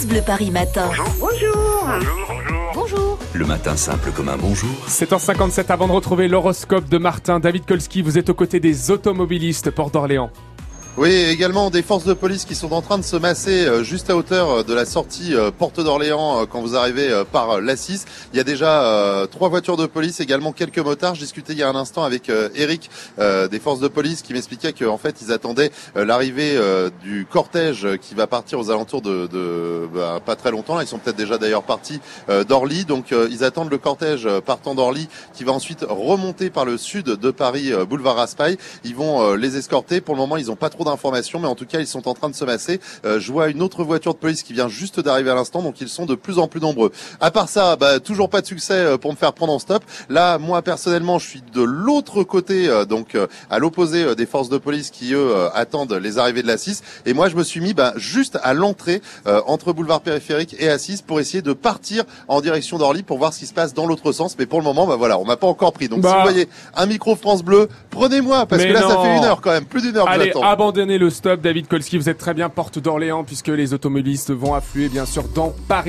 France Bleu Paris Matin. Bonjour. Bonjour. Le matin simple comme un bonjour. 7h57 avant de retrouver l'horoscope de Martin. David Kolski, vous êtes aux côtés des automobilistes Port d'Orléans. Oui, également des forces de police qui sont en train de se masser euh, juste à hauteur euh, de la sortie euh, Porte d'Orléans quand vous arrivez par l'A6. Il y a déjà trois voitures de police, également quelques motards. Je discutais il y a un instant avec Eric des forces de police qui m'expliquait qu'en fait ils attendaient l'arrivée du cortège qui va partir aux alentours de, de bah, pas très longtemps. Ils sont peut-être déjà d'ailleurs partis d'Orly, donc ils attendent le cortège partant d'Orly qui va ensuite remonter par le sud de Paris, boulevard Raspail. Ils vont les escorter. Pour le moment, ils n'ont pas trop d'informations, mais en tout cas, ils sont en train de se masser. Euh, je vois une autre voiture de police qui vient juste d'arriver à l'instant, donc ils sont de plus en plus nombreux. À part ça, bah, toujours pas de succès euh, pour me faire prendre en stop. Là, moi personnellement, je suis de l'autre côté, euh, donc à l'opposé des forces de police qui eux attendent les arrivées de la 6. Et moi, je me suis mis bah, juste à l'entrée entre boulevard périphérique et A6 pour essayer de partir en direction d'Orly pour voir ce qui se passe dans l'autre sens. Mais pour le moment, bah voilà, on m'a pas encore pris. Donc si Bah. vous voyez un micro France Bleu, prenez-moi parce que là, ça fait une heure quand même, plus d'une heure que Allez, j'attends. Abandonnez le stop. David Kolski, vous êtes très bien porte d'Orléans puisque les automobilistes vont affluer bien sûr dans Paris.